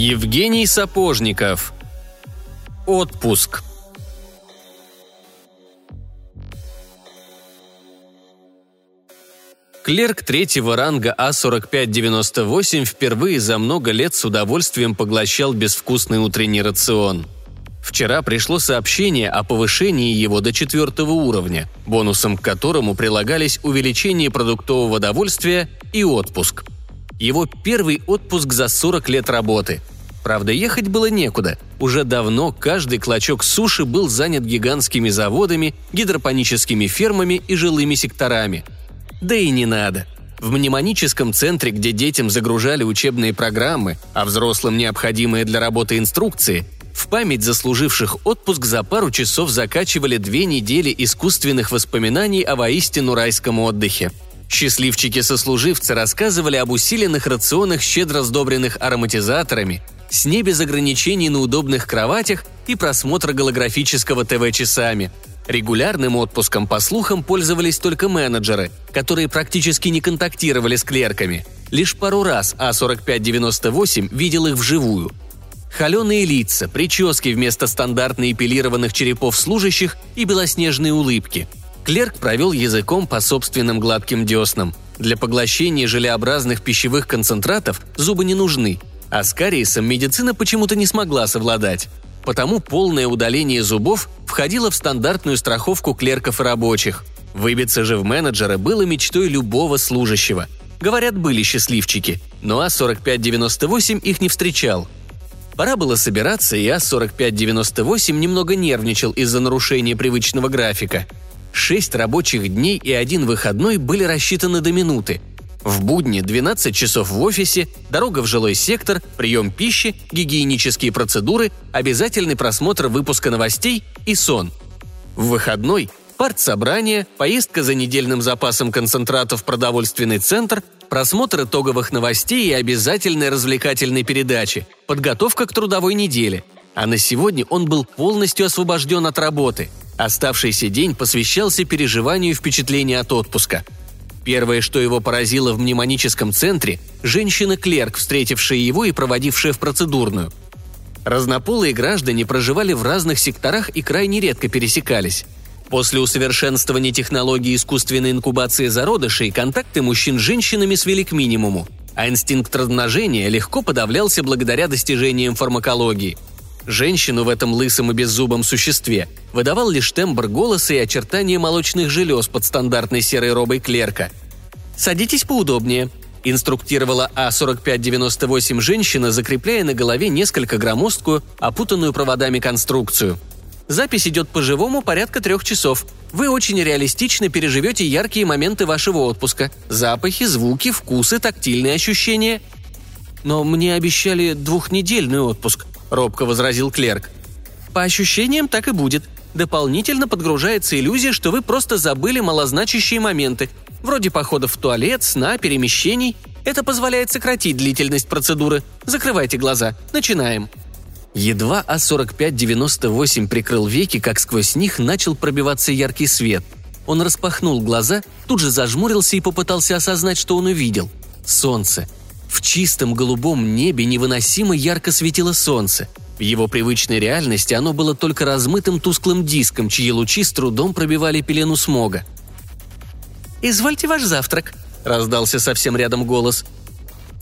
Евгений Сапожников. Отпуск. Клерк третьего ранга А4598 впервые за много лет с удовольствием поглощал безвкусный утренний рацион. Вчера пришло сообщение о повышении его до четвертого уровня, бонусом к которому прилагались увеличение продуктового довольствия и отпуск. Его первый отпуск за 40 лет работы. Правда, ехать было некуда. Уже давно каждый клочок суши был занят гигантскими заводами, гидропоническими фермами и жилыми секторами – да и не надо. В мнемоническом центре, где детям загружали учебные программы, а взрослым необходимые для работы инструкции, в память заслуживших отпуск за пару часов закачивали две недели искусственных воспоминаний о воистину райском отдыхе. Счастливчики-сослуживцы рассказывали об усиленных рационах, щедро сдобренных ароматизаторами, сне без ограничений на удобных кроватях и просмотра голографического ТВ часами – Регулярным отпуском, по слухам, пользовались только менеджеры, которые практически не контактировали с клерками. Лишь пару раз А4598 видел их вживую. Холеные лица, прически вместо стандартно эпилированных черепов служащих и белоснежные улыбки. Клерк провел языком по собственным гладким деснам. Для поглощения желеобразных пищевых концентратов зубы не нужны, а с кариесом медицина почему-то не смогла совладать потому полное удаление зубов входило в стандартную страховку клерков и рабочих. Выбиться же в менеджеры было мечтой любого служащего. Говорят, были счастливчики, но А4598 их не встречал. Пора было собираться, и А4598 немного нервничал из-за нарушения привычного графика. Шесть рабочих дней и один выходной были рассчитаны до минуты, в будни 12 часов в офисе, дорога в жилой сектор, прием пищи, гигиенические процедуры, обязательный просмотр выпуска новостей и сон. В выходной – партсобрание, поездка за недельным запасом концентратов в продовольственный центр, просмотр итоговых новостей и обязательной развлекательной передачи, подготовка к трудовой неделе. А на сегодня он был полностью освобожден от работы. Оставшийся день посвящался переживанию впечатления от отпуска – Первое, что его поразило в мнемоническом центре – женщина-клерк, встретившая его и проводившая в процедурную. Разнополые граждане проживали в разных секторах и крайне редко пересекались. После усовершенствования технологии искусственной инкубации зародышей контакты мужчин с женщинами свели к минимуму, а инстинкт размножения легко подавлялся благодаря достижениям фармакологии – Женщину в этом лысом и беззубом существе выдавал лишь тембр голоса и очертания молочных желез под стандартной серой робой клерка. «Садитесь поудобнее», – инструктировала А4598 женщина, закрепляя на голове несколько громоздкую, опутанную проводами конструкцию. Запись идет по живому порядка трех часов. Вы очень реалистично переживете яркие моменты вашего отпуска. Запахи, звуки, вкусы, тактильные ощущения. Но мне обещали двухнедельный отпуск –– робко возразил клерк. «По ощущениям так и будет. Дополнительно подгружается иллюзия, что вы просто забыли малозначащие моменты, вроде походов в туалет, сна, перемещений. Это позволяет сократить длительность процедуры. Закрывайте глаза. Начинаем». Едва А4598 прикрыл веки, как сквозь них начал пробиваться яркий свет. Он распахнул глаза, тут же зажмурился и попытался осознать, что он увидел. Солнце. В чистом голубом небе невыносимо ярко светило солнце. В его привычной реальности оно было только размытым тусклым диском, чьи лучи с трудом пробивали пелену смога. «Извольте ваш завтрак», — раздался совсем рядом голос.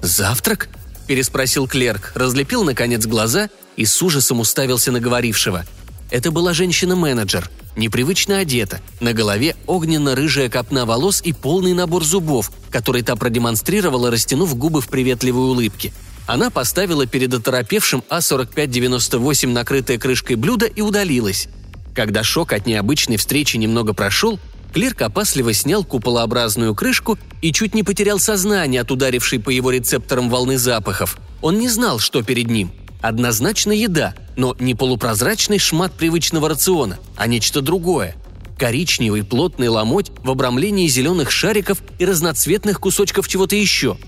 «Завтрак?» — переспросил клерк, разлепил, наконец, глаза и с ужасом уставился на говорившего. Это была женщина-менеджер — непривычно одета, на голове огненно-рыжая копна волос и полный набор зубов, который та продемонстрировала, растянув губы в приветливой улыбке. Она поставила перед оторопевшим А4598 накрытое крышкой блюдо и удалилась. Когда шок от необычной встречи немного прошел, клерк опасливо снял куполообразную крышку и чуть не потерял сознание от ударившей по его рецепторам волны запахов. Он не знал, что перед ним – Однозначно еда, но не полупрозрачный шмат привычного рациона, а нечто другое. Коричневый плотный ломоть в обрамлении зеленых шариков и разноцветных кусочков чего-то еще.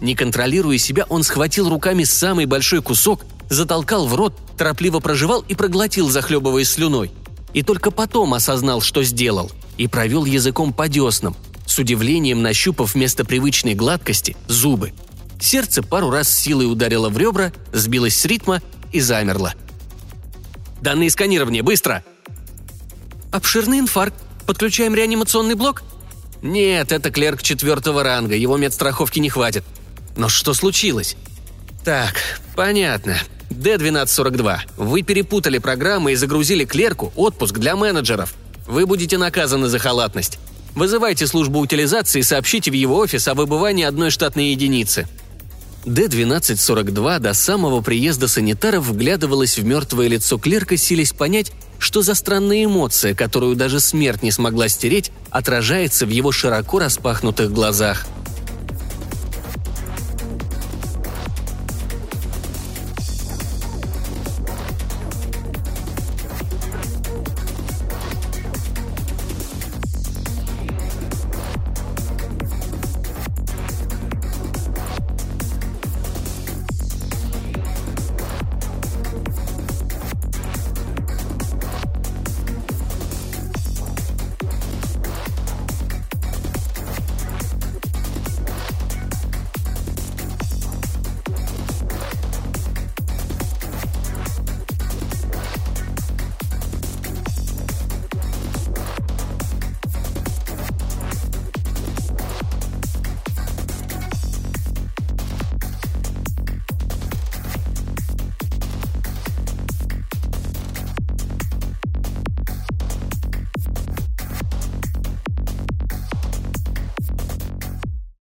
Не контролируя себя, он схватил руками самый большой кусок, затолкал в рот, торопливо проживал и проглотил, захлебываясь слюной. И только потом осознал, что сделал, и провел языком по деснам, с удивлением нащупав вместо привычной гладкости зубы – Сердце пару раз силой ударило в ребра, сбилось с ритма и замерло. «Данные сканирования, быстро!» «Обширный инфаркт. Подключаем реанимационный блок?» «Нет, это клерк четвертого ранга, его медстраховки не хватит». «Но что случилось?» «Так, понятно. Д-1242. Вы перепутали программы и загрузили клерку отпуск для менеджеров. Вы будете наказаны за халатность. Вызывайте службу утилизации и сообщите в его офис о выбывании одной штатной единицы». Д-1242 до самого приезда санитаров вглядывалась в мертвое лицо клерка, силясь понять, что за странная эмоция, которую даже смерть не смогла стереть, отражается в его широко распахнутых глазах –